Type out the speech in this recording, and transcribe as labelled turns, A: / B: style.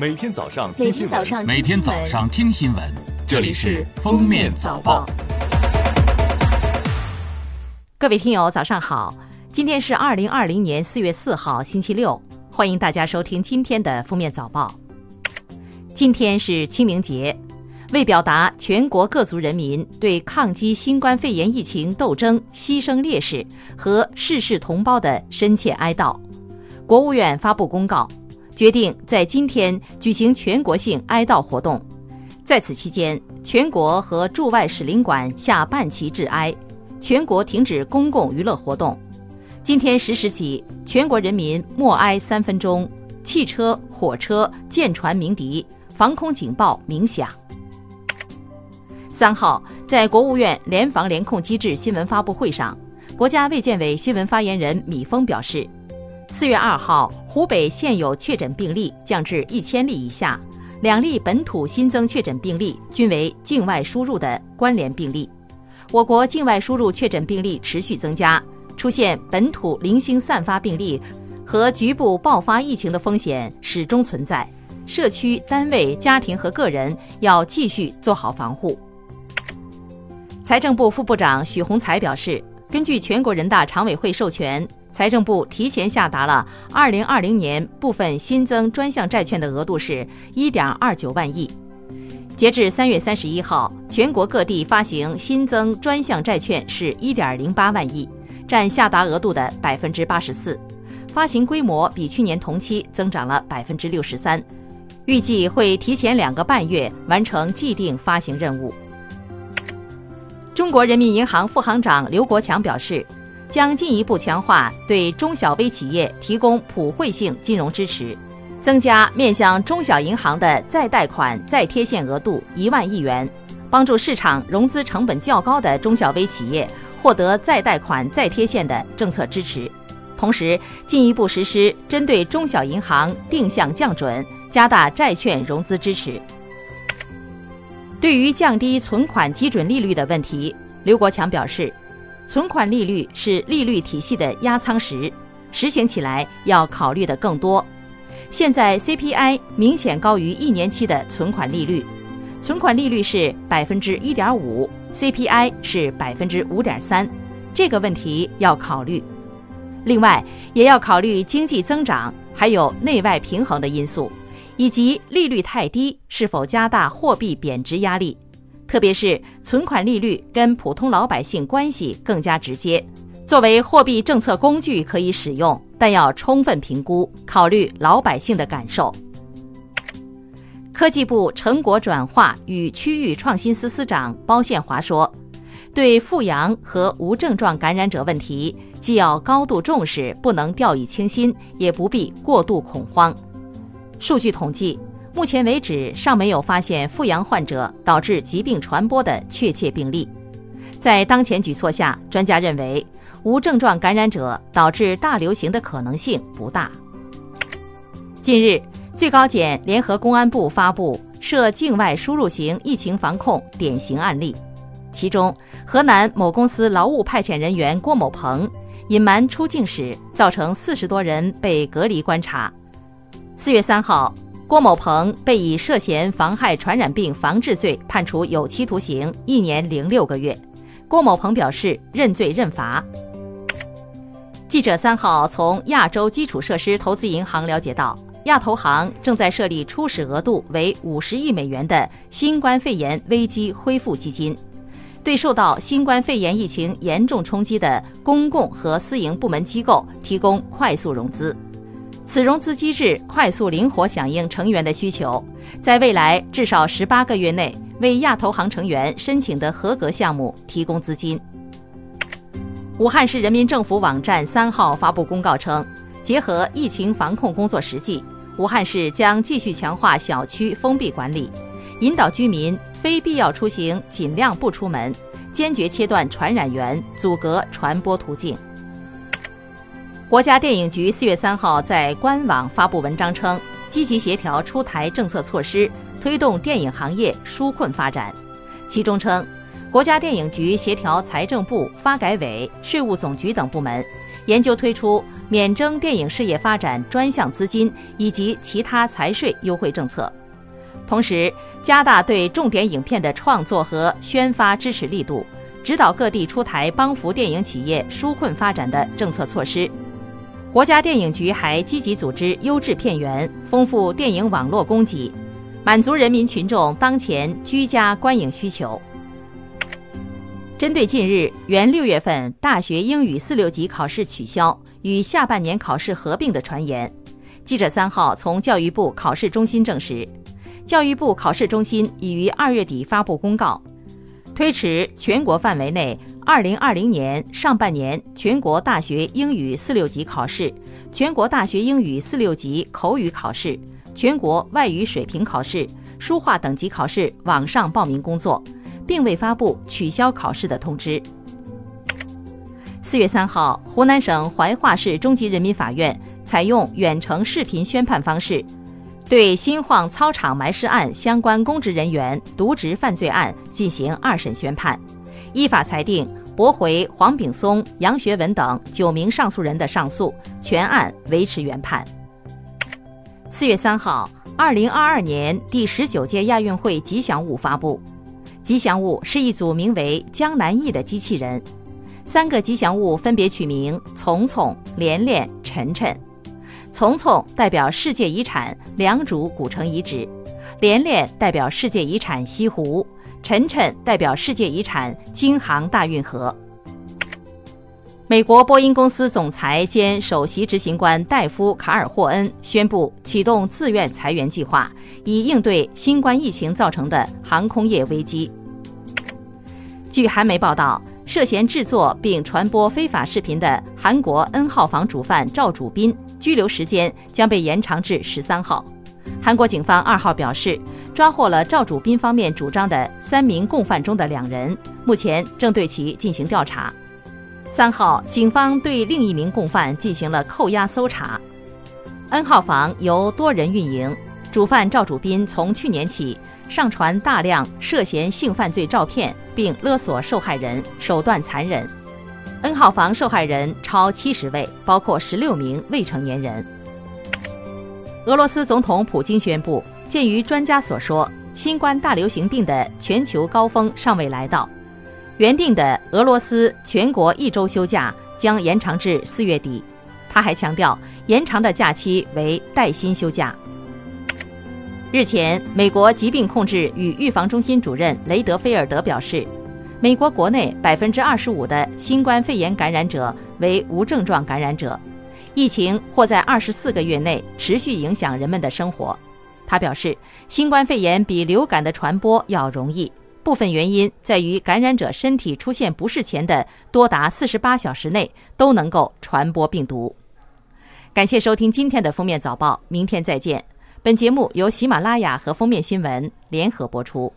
A: 每天早上听新闻，
B: 天早上
C: 每天早上听新闻，这里是《封面早报》。
D: 各位听友，早上好！今天是二零二零年四月四号，星期六，欢迎大家收听今天的《封面早报》。今天是清明节，为表达全国各族人民对抗击新冠肺炎疫情斗争牺牲烈士和逝世同胞的深切哀悼，国务院发布公告，决定在今天举行全国性哀悼活动。在此期间，全国和驻外使领馆下半旗致哀。全国停止公共娱乐活动。今天十时起，全国人民默哀三分钟。汽车、火车、舰船鸣笛，防空警报鸣响。三号，在国务院联防联控机制新闻发布会上，国家卫健委新闻发言人米峰表示，四月二号，湖北现有确诊病例降至一千例以下，两例本土新增确诊病例均为境外输入的关联病例。我国境外输入确诊病例持续增加，出现本土零星散发病例和局部爆发疫情的风险始终存在。社区、单位、家庭和个人要继续做好防护。财政部副部长许宏才表示，根据全国人大常委会授权，财政部提前下达了2020年部分新增专项债券的额度是1.29万亿。截至三月三十一号，全国各地发行新增专项债券是一点零八万亿，占下达额度的百分之八十四，发行规模比去年同期增长了百分之六十三，预计会提前两个半月完成既定发行任务。中国人民银行副行长刘国强表示，将进一步强化对中小微企业提供普惠性金融支持。增加面向中小银行的再贷款再贴现额度一万亿元，帮助市场融资成本较高的中小微企业获得再贷款再贴现的政策支持。同时，进一步实施针对中小银行定向降准，加大债券融资支持。对于降低存款基准利率的问题，刘国强表示，存款利率是利率体系的压舱石，实行起来要考虑的更多。现在 CPI 明显高于一年期的存款利率，存款利率是百分之一点五，CPI 是百分之五点三，这个问题要考虑。另外，也要考虑经济增长，还有内外平衡的因素，以及利率太低是否加大货币贬值压力。特别是存款利率跟普通老百姓关系更加直接。作为货币政策工具可以使用，但要充分评估，考虑老百姓的感受。科技部成果转化与区域创新司司长包宪华说：“对复阳和无症状感染者问题，既要高度重视，不能掉以轻心，也不必过度恐慌。数据统计，目前为止尚没有发现复阳患者导致疾病传播的确切病例。在当前举措下，专家认为。”无症状感染者导致大流行的可能性不大。近日，最高检联合公安部发布涉境外输入型疫情防控典型案例，其中河南某公司劳务派遣人员郭某鹏隐瞒出境史，造成四十多人被隔离观察。四月三号，郭某鹏被以涉嫌妨害传染病防治罪判处有期徒刑一年零六个月。郭某鹏表示认罪认罚。记者三号从亚洲基础设施投资银行了解到，亚投行正在设立初始额度为五十亿美元的新冠肺炎危机恢复基金，对受到新冠肺炎疫情严重冲击的公共和私营部门机构提供快速融资。此融资机制快速灵活响应成员的需求，在未来至少十八个月内为亚投行成员申请的合格项目提供资金。武汉市人民政府网站三号发布公告称，结合疫情防控工作实际，武汉市将继续强化小区封闭管理，引导居民非必要出行尽量不出门，坚决切断传染源，阻隔传播途径。国家电影局四月三号在官网发布文章称，积极协调出台政策措施，推动电影行业纾困发展，其中称。国家电影局协调财政部、发改委、税务总局等部门，研究推出免征电影事业发展专项资金以及其他财税优惠政策，同时加大对重点影片的创作和宣发支持力度，指导各地出台帮扶电影企业纾困发展的政策措施。国家电影局还积极组织优质片源，丰富电影网络供给，满足人民群众当前居家观影需求。针对近日原六月份大学英语四六级考试取消与下半年考试合并的传言，记者三号从教育部考试中心证实，教育部考试中心已于二月底发布公告，推迟全国范围内二零二零年上半年全国大学英语四六级考试、全国大学英语四六级口语考试、全国外语水平考试、书画等级考试网上报名工作。并未发布取消考试的通知。四月三号，湖南省怀化市中级人民法院采用远程视频宣判方式，对新晃操场埋尸案相关公职人员渎职犯罪案进行二审宣判，依法裁定驳回黄炳松、杨学文等九名上诉人的上诉，全案维持原判。四月三号，二零二二年第十九届亚运会吉祥物发布。吉祥物是一组名为“江南忆”的机器人，三个吉祥物分别取名“聪聪”“连连”“晨晨”。丛丛代表世界遗产良渚古城遗址，连连代表世界遗产西湖，晨晨代表世界遗产京杭大运河。美国波音公司总裁兼首席执行官戴夫·卡尔霍恩宣布启动自愿裁员计划，以应对新冠疫情造成的航空业危机。据韩媒报道，涉嫌制作并传播非法视频的韩国 N 号房主犯赵主斌拘留时间将被延长至十三号。韩国警方二号表示，抓获了赵主斌方面主张的三名共犯中的两人，目前正对其进行调查。三号，警方对另一名共犯进行了扣押搜查。N 号房由多人运营，主犯赵主斌从去年起上传大量涉嫌性犯罪照片，并勒索受害人，手段残忍。N 号房受害人超七十位，包括十六名未成年人。俄罗斯总统普京宣布，鉴于专家所说，新冠大流行病的全球高峰尚未来到。原定的俄罗斯全国一周休假将延长至四月底。他还强调，延长的假期为带薪休假。日前，美国疾病控制与预防中心主任雷德菲尔德表示，美国国内百分之二十五的新冠肺炎感染者为无症状感染者，疫情或在二十四个月内持续影响人们的生活。他表示，新冠肺炎比流感的传播要容易。部分原因在于感染者身体出现不适前的多达四十八小时内都能够传播病毒。感谢收听今天的封面早报，明天再见。本节目由喜马拉雅和封面新闻联合播出。